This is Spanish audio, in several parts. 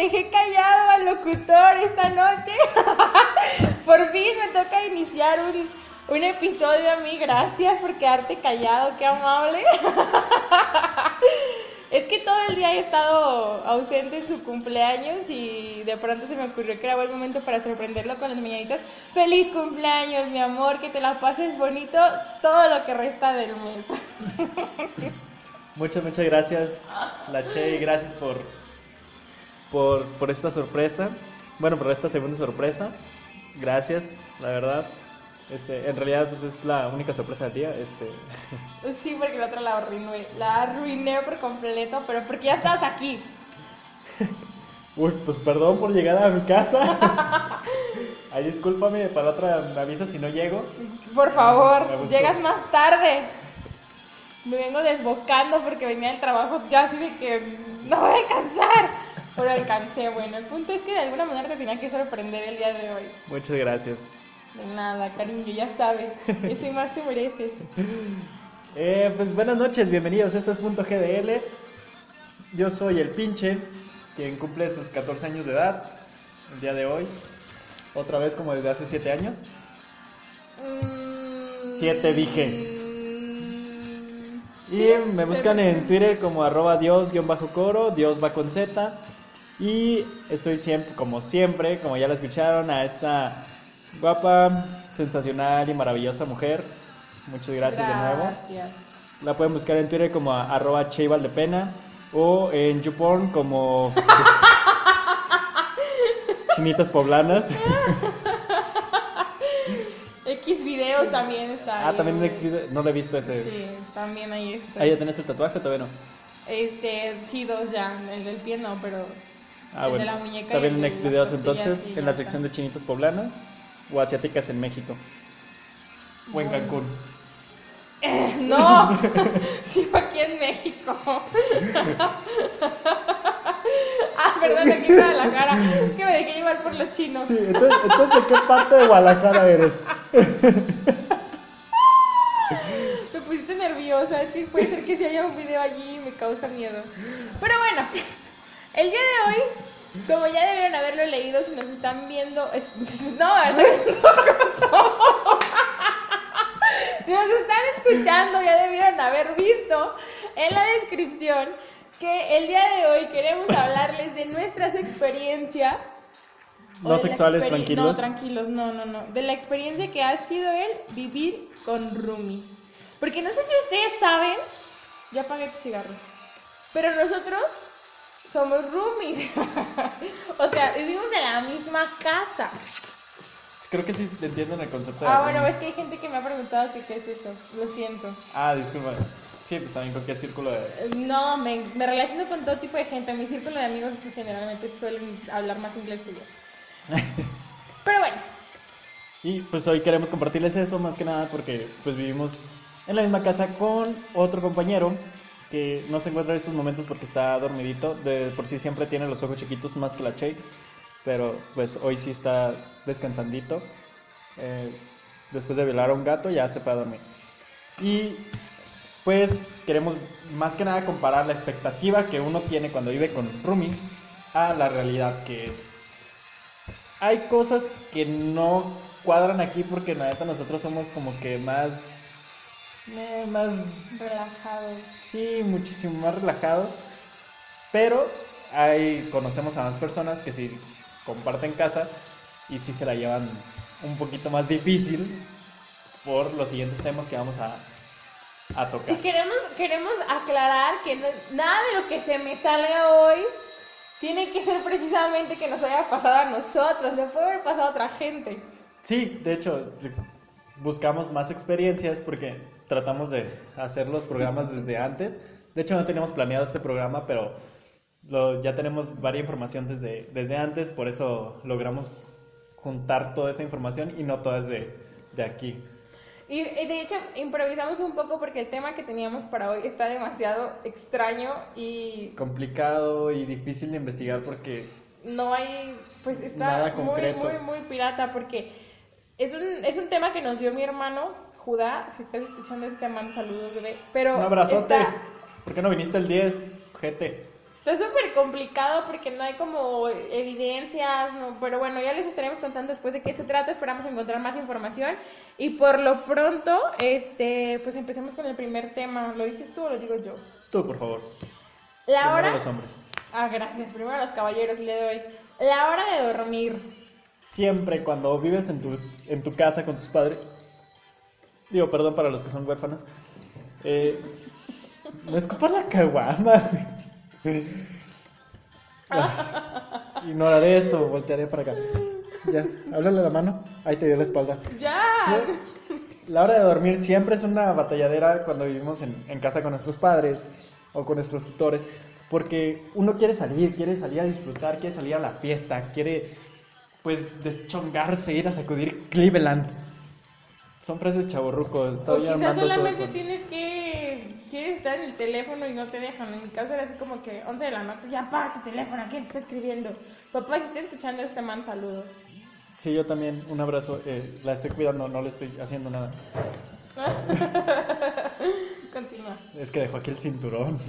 Dejé callado al locutor esta noche. por fin me toca iniciar un, un episodio a mí, gracias por quedarte callado, qué amable. Es que todo el día he estado ausente en su cumpleaños y de pronto se me ocurrió que era buen momento para sorprenderlo con las mañanitas. Feliz cumpleaños, mi amor, que te la pases bonito todo lo que resta del mes. Muchas, muchas gracias, la Che, gracias por, por, por esta sorpresa. Bueno, por esta segunda sorpresa. Gracias, la verdad. Este, en realidad, pues es la única sorpresa del día. Este. Sí, porque la otra la arruiné. La arruiné por completo, pero porque ya estabas aquí. Uy, pues perdón por llegar a mi casa. Ay, discúlpame, para otra me avisa si no llego. Por favor, llegas más tarde. Me vengo desbocando porque venía del trabajo ya así de que no voy a alcanzar. Pero alcancé, bueno, el punto es que de alguna manera te tenía que sorprender el día de hoy. Muchas gracias. De nada, cariño, ya sabes. Eso y más te mereces. Eh, pues buenas noches, bienvenidos. Esto es Punto GDL. Yo soy el pinche, quien cumple sus 14 años de edad el día de hoy. Otra vez como desde hace 7 años. 7 mm, dije. y me buscan en Twitter como arroba dios-coro, dios va con Z. Y estoy siempre, como siempre, como ya lo escucharon, a esta Guapa, sensacional y maravillosa mujer. Muchas gracias, de nuevo. La pueden buscar en Twitter como arroba de pena o en YouPorn como chinitas poblanas. X videos también está. Ah, también en X videos. No lo he visto ese. Sí, también ahí está. ¿Ahí ya tenés el tatuaje todavía no? Este, sí, dos ya. El del pie no, pero. Ah, el de la muñeca. También en X videos entonces, en la sección de chinitas poblanas o asiáticas en México? ¿O en Cancún? Eh, no, sigo aquí en México. ah, perdón, aquí en Guadalajara. Es que me dejé llevar por los chinos. Sí, entonces, entonces ¿de qué parte de Guadalajara eres? me pusiste nerviosa, es que puede ser que si haya un video allí me causa miedo. Pero bueno, el día de hoy como ya debieron haberlo leído, si nos están viendo. Es, no, es, si nos están escuchando, ya debieron haber visto en la descripción que el día de hoy queremos hablarles de nuestras experiencias. No sexuales, tranquilos. No, tranquilos, no, no, no. De la experiencia que ha sido el vivir con roomies. Porque no sé si ustedes saben. Ya apagué tu cigarro. Pero nosotros somos roomies. o sea, vivimos en la misma casa. Creo que sí entienden el concepto. Ah, bueno, es que hay gente que me ha preguntado qué es eso. Lo siento. Ah, disculpa. Sí, pues también cualquier círculo de... Eh, no, me, me relaciono con todo tipo de gente. Mi círculo de amigos generalmente suelen hablar más inglés que yo. Pero bueno. Y pues hoy queremos compartirles eso más que nada porque pues vivimos en la misma casa con otro compañero que no se encuentra en estos momentos porque está dormidito. De por sí siempre tiene los ojos chiquitos más que la Che, pero pues hoy sí está descansandito. Eh, después de violar a un gato ya se fue a dormir. Y pues queremos más que nada comparar la expectativa que uno tiene cuando vive con roomies a la realidad que es. Hay cosas que no cuadran aquí porque la neta nosotros somos como que más eh, más relajados. Sí, muchísimo más relajados. Pero hay, conocemos a más personas que sí comparten casa y sí se la llevan un poquito más difícil por los siguientes temas que vamos a, a tocar. Sí, queremos, queremos aclarar que nada de lo que se me salga hoy tiene que ser precisamente que nos haya pasado a nosotros, le puede haber pasado a otra gente. Sí, de hecho, buscamos más experiencias porque tratamos de hacer los programas desde antes. De hecho, no teníamos planeado este programa, pero ya tenemos varias información desde, desde antes, por eso logramos juntar toda esa información y no toda es de, de aquí. Y de hecho improvisamos un poco porque el tema que teníamos para hoy está demasiado extraño y... Complicado y difícil de investigar porque... No hay, pues está muy, muy, muy pirata porque es un, es un tema que nos dio mi hermano Judá, si estás escuchando eso, te mando saludos, bebé. Pero Un abrazote. ¿Por qué no viniste el 10, gente? Está súper complicado porque no hay como evidencias, no, pero bueno, ya les estaremos contando después de qué se trata, esperamos encontrar más información y por lo pronto, este, pues empecemos con el primer tema, ¿lo dices tú o lo digo yo? Tú, por favor. La Primero hora... los hombres. Ah, gracias, primero los caballeros le doy. La hora de dormir. Siempre cuando vives en, tus, en tu casa con tus padres, digo, perdón para los que son huérfanos, eh, no escupas la caguama. Ah, Ignoraré eso, voltearé para acá. Ya, háblale la mano, ahí te dio la espalda. ¡Ya! La hora de dormir siempre es una batalladera cuando vivimos en, en casa con nuestros padres o con nuestros tutores, porque uno quiere salir, quiere salir a disfrutar, quiere salir a la fiesta, quiere pues deschongarse, ir a sacudir Cleveland. Son frases chaborrucos. O quizás solamente con- tienes que... Quieres estar en el teléfono y no te dejan. En mi caso era así como que 11 de la noche, ya apaga ese teléfono, ¿quién te está escribiendo? Papá, si está escuchando este man, saludos. Sí, yo también, un abrazo. eh, la estoy cuidando, no le estoy haciendo nada. Continúa. Es que dejó aquí el cinturón.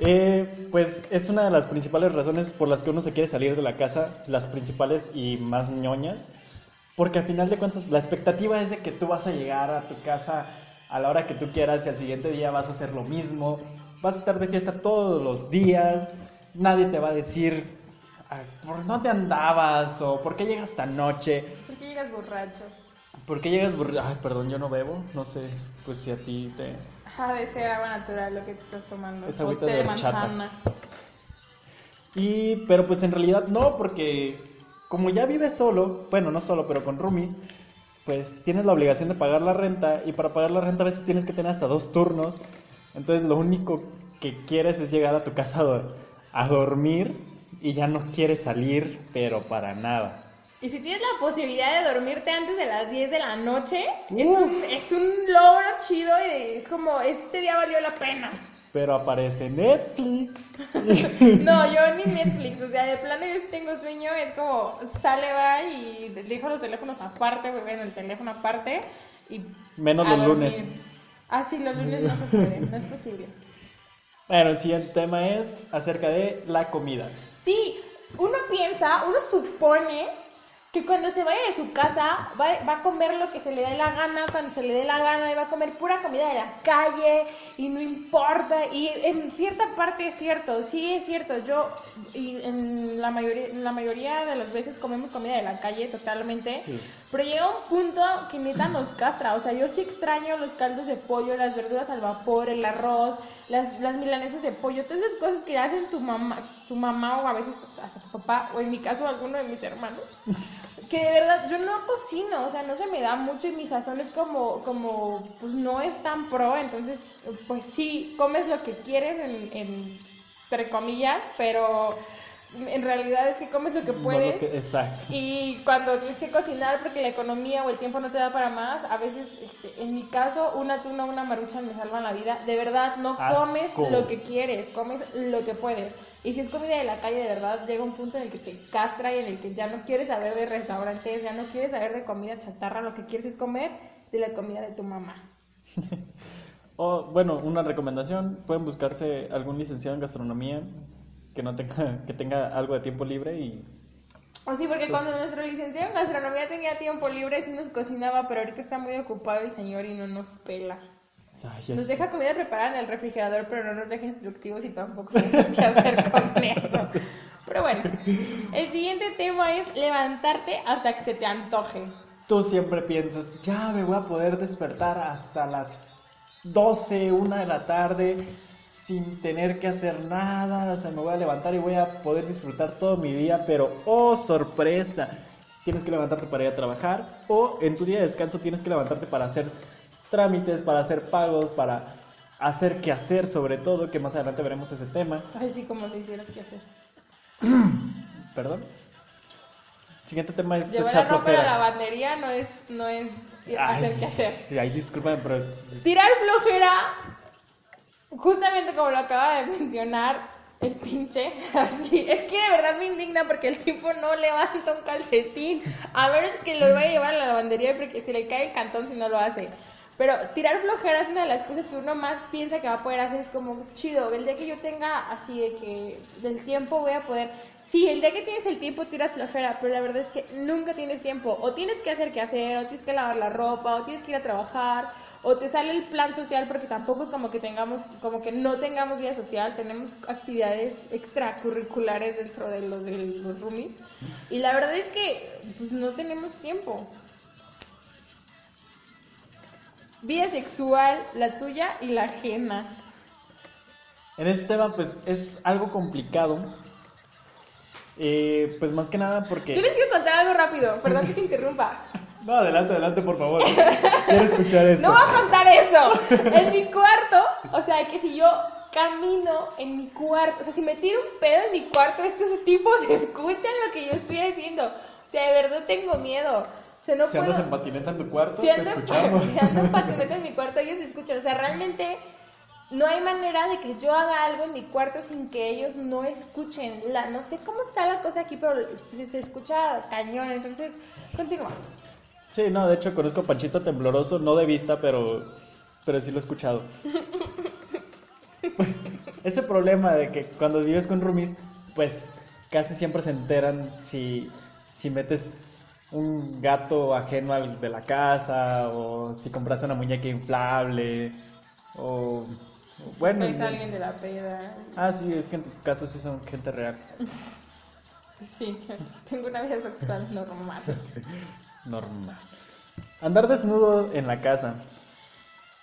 Eh, pues es una de las principales razones por las que uno se quiere salir de la casa, las principales y más ñoñas, porque al final de cuentas la expectativa es de que tú vas a llegar a tu casa a la hora que tú quieras y al siguiente día vas a hacer lo mismo, vas a estar de fiesta todos los días, nadie te va a decir "Ah, por dónde andabas o por qué llegas tan noche. ¿Por qué llegas borracho? ¿Por qué llegas burri- Ay, perdón, yo no bebo. No sé, pues si a ti te... Ha de ser agua natural lo que te estás tomando. Es o agüita té de de manzana. Y, pero pues en realidad no, porque como ya vives solo, bueno, no solo, pero con roomies, pues tienes la obligación de pagar la renta y para pagar la renta a veces tienes que tener hasta dos turnos. Entonces lo único que quieres es llegar a tu casa a, dor- a dormir y ya no quieres salir, pero para nada. Y si tienes la posibilidad de dormirte antes de las 10 de la noche, es un, es un logro chido y es como, este día valió la pena. Pero aparece Netflix. No, yo ni Netflix, o sea, de plano yo tengo sueño, es como, sale, va y dejo los teléfonos aparte, güey, bueno, el teléfono aparte y... Menos los dormir. lunes. Ah, sí, los lunes no se puede, no es posible. Bueno, el siguiente tema es acerca de la comida. Sí, uno piensa, uno supone que cuando se vaya de su casa va, va a comer lo que se le dé la gana, cuando se le dé la gana, y va a comer pura comida de la calle y no importa. Y en cierta parte es cierto, sí es cierto. Yo, y en la mayoría, la mayoría de las veces comemos comida de la calle totalmente. Sí. Pero llega un punto que neta nos castra. O sea, yo sí extraño los caldos de pollo, las verduras al vapor, el arroz, las, las milanesas de pollo, todas esas cosas que hacen tu mamá, tu mamá o a veces hasta tu papá, o en mi caso alguno de mis hermanos. Que de verdad yo no cocino, o sea, no se me da mucho y mi sazón es como, como, pues no es tan pro, entonces, pues sí, comes lo que quieres en, en entre comillas, pero en realidad es que comes lo que No lo puedes. que- exacto. Y cuando tienes que cocinar porque la economía o el tiempo no te da para más, a veces, este, en mi caso, una tuna o una maruchan me salvan la vida. De verdad, no Asco. comes lo que quieres, comes lo que puedes. Y si es comida de la calle, de verdad, llega un punto en el que te castra y en el que ya no quieres saber de restaurantes, ya no quieres saber de comida chatarra, lo que quieres es comer de la comida de tu mamá. O, bueno, una recomendación, pueden buscarse algún licenciado en gastronomía que no tenga, que tenga algo de tiempo libre y O sí, porque cuando nuestro licenciado en gastronomía tenía tiempo libre, sí nos cocinaba, pero ahorita está muy ocupado el señor y no nos pela. ay, Nos deja comida preparada en el refrigerador, pero no nos deja instructivos y tampoco sabemos qué hacer con eso. Pero bueno, el siguiente tema es levantarte hasta que se te antoje. Tú siempre piensas, ya me voy a poder despertar hasta las 12, 1 de la tarde sin tener que hacer nada, o sea, me voy a levantar y voy a poder disfrutar todo mi día, pero oh sorpresa, tienes que levantarte para ir a trabajar o en tu día de descanso tienes que levantarte para hacer trámites, para hacer pagos, para hacer qué hacer sobre todo, que más adelante veremos ese tema. Ay, sí, como si hicieras que hacer. Perdón. Siguiente tema es Llevar la ropa a la lavandería no es, no es hacer Ay, qué hacer. Ay, discúlpame, pero Tirar flojera, justamente como lo acaba de mencionar el pinche, así, es que de verdad me indigna porque el tipo no levanta un calcetín, a ver es que lo voy a llevar a la lavandería porque se le cae el cantón si no lo hace. Pero tirar flojera es una de las cosas que uno más piensa que va a poder hacer. Es como chido. El día que yo tenga así de que del tiempo voy a poder. Sí, el día que tienes el tiempo tiras flojera, pero la verdad es que nunca tienes tiempo. O tienes que hacer que hacer, o tienes que lavar la ropa, o tienes que ir a trabajar, o te sale el plan social porque tampoco es como que tengamos, como que no tengamos vida social. Tenemos actividades extracurriculares dentro de los, de los roomies. Y la verdad es que pues no tenemos tiempo. Vida sexual, la tuya y la ajena. En este tema, pues es algo complicado. Eh, pues más que nada porque. Yo les quiero contar algo rápido, perdón que te interrumpa. No, adelante, adelante, por favor. Quiero escuchar esto. No voy a contar eso. En mi cuarto, o sea, que si yo camino en mi cuarto, o sea, si me tiro un pedo en mi cuarto, estos tipos escuchan lo que yo estoy haciendo. O sea, de verdad tengo miedo. Sea, no si puedo... andas en patineta en tu cuarto, Si ando, escuchamos. si ando en patineta en mi cuarto, ellos escuchan. O sea, realmente no hay manera de que yo haga algo en mi cuarto sin que ellos no escuchen. La, no sé cómo está la cosa aquí, pero se, se escucha cañón. Entonces, continúa. Sí, no, de hecho conozco a Panchito Tembloroso, no de vista, pero, pero sí lo he escuchado. Ese problema de que cuando vives con roomies, pues casi siempre se enteran si, si metes un gato ajeno al de la casa, o si compras una muñeca inflable, o... Bueno, es alguien de la peda. ah, sí, es que en tu caso sí son gente real. Sí, tengo una vida sexual normal. Normal. Andar desnudo en la casa.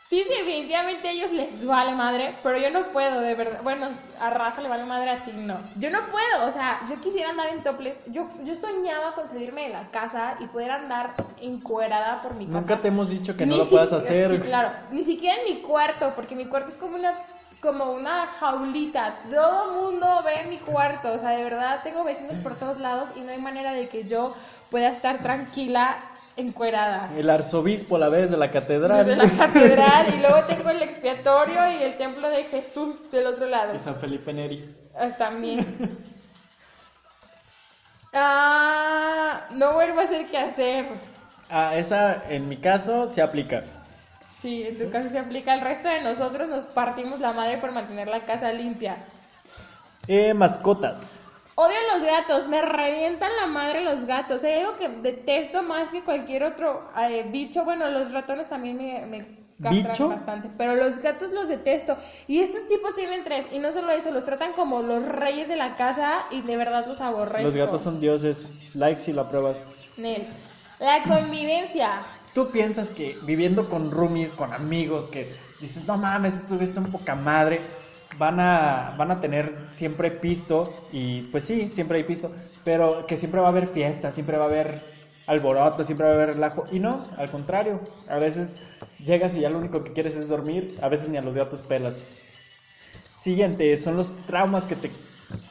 Sí, sí, definitivamente a ellos les vale madre, pero yo no puedo, de verdad. Bueno, a Rafa le vale madre, a ti no. Yo no puedo, o sea, yo quisiera andar en toples. Yo, yo soñaba con salirme de la casa y poder andar encuerada por mi casa. Nunca te hemos dicho que no lo puedas hacer. Sí, claro. Ni siquiera en mi cuarto, porque mi cuarto es como una como una jaulita. Todo mundo ve mi cuarto. O sea, de verdad tengo vecinos por todos lados y no hay manera de que yo pueda estar tranquila encuerada. El arzobispo a la vez de la catedral. Desde la catedral y luego tengo el expiatorio y el templo de Jesús del otro lado. Y San Felipe Neri. Ah, También. Ah, no vuelvo a hacer qué hacer. Ah, esa en mi caso se aplica. Sí, en tu caso se aplica. El resto de nosotros nos partimos la madre por mantener la casa limpia. Eh, mascotas. Odio los gatos, me revientan la madre los gatos. Hay algo que detesto más que cualquier otro eh, bicho. Bueno, los ratones también me, me castran bastante, pero los gatos los detesto. Y estos tipos tienen tres, y no solo eso, los tratan como los reyes de la casa y de verdad los aborrezco. Los gatos son dioses. Like si lo apruebas. Nel. La convivencia. ¿Tú piensas que viviendo con roomies, con amigos, que dices, no mames, güeyes son poca madre, van a, van a tener siempre pisto? Y pues sí, siempre hay pisto, pero que siempre va a haber fiesta, siempre va a haber alboroto, siempre va a haber relajo. Y no, al contrario, a veces llegas y ya lo único que quieres es dormir, a veces ni a los gatos pelas. Siguiente, son los traumas que te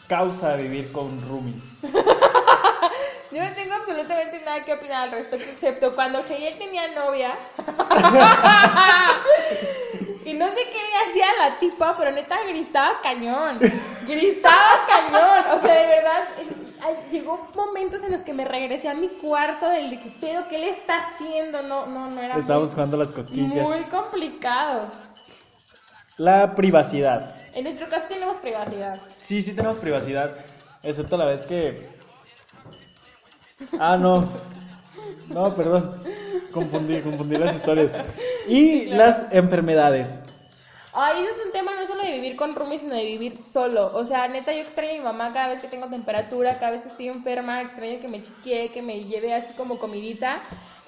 causa vivir con roomies. Yo no tengo absolutamente nada que opinar al respecto, excepto cuando Heyel tenía novia. y no sé qué le hacía a la tipa, pero neta gritaba cañón. Gritaba cañón. O sea, de verdad, eh, llegó momentos en los que me regresé a mi cuarto del de que pedo, ¿qué le está haciendo? No, no, no era Estábamos muy, jugando las cosquillas. muy complicado. La privacidad. En nuestro caso tenemos privacidad. Sí, sí tenemos privacidad, excepto la vez que... Ah, no. No, perdón. Confundí, confundí las historias. Y Claro. las enfermedades. Ay, ese es un tema no solo de vivir con roomies, sino de vivir solo. O sea, neta, yo extraño a mi mamá cada vez que tengo temperatura, cada vez que estoy enferma, extraño que me chiquee, que me lleve así como comidita.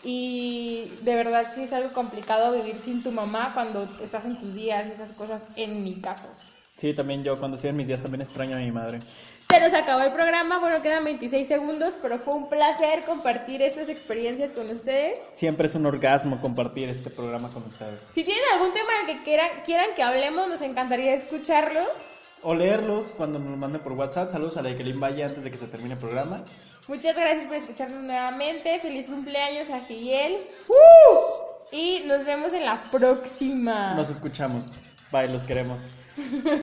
Y de verdad sí es algo complicado vivir sin tu mamá cuando estás en tus días y esas cosas, en mi caso. Sí, también yo cuando estoy en mis días también extraño a mi madre. Se nos acabó el programa, bueno, quedan 26 segundos, pero fue un placer compartir estas experiencias con ustedes. Siempre es un orgasmo compartir este programa con ustedes. Si tienen algún tema del que quieran, quieran que hablemos, nos encantaría escucharlos. O leerlos cuando nos manden por WhatsApp. Saludos a la Ekelin Valle antes de que se termine el programa. Muchas gracias por escucharnos nuevamente. Feliz cumpleaños a Giel. Y nos vemos en la próxima. Nos escuchamos. Bye, los queremos.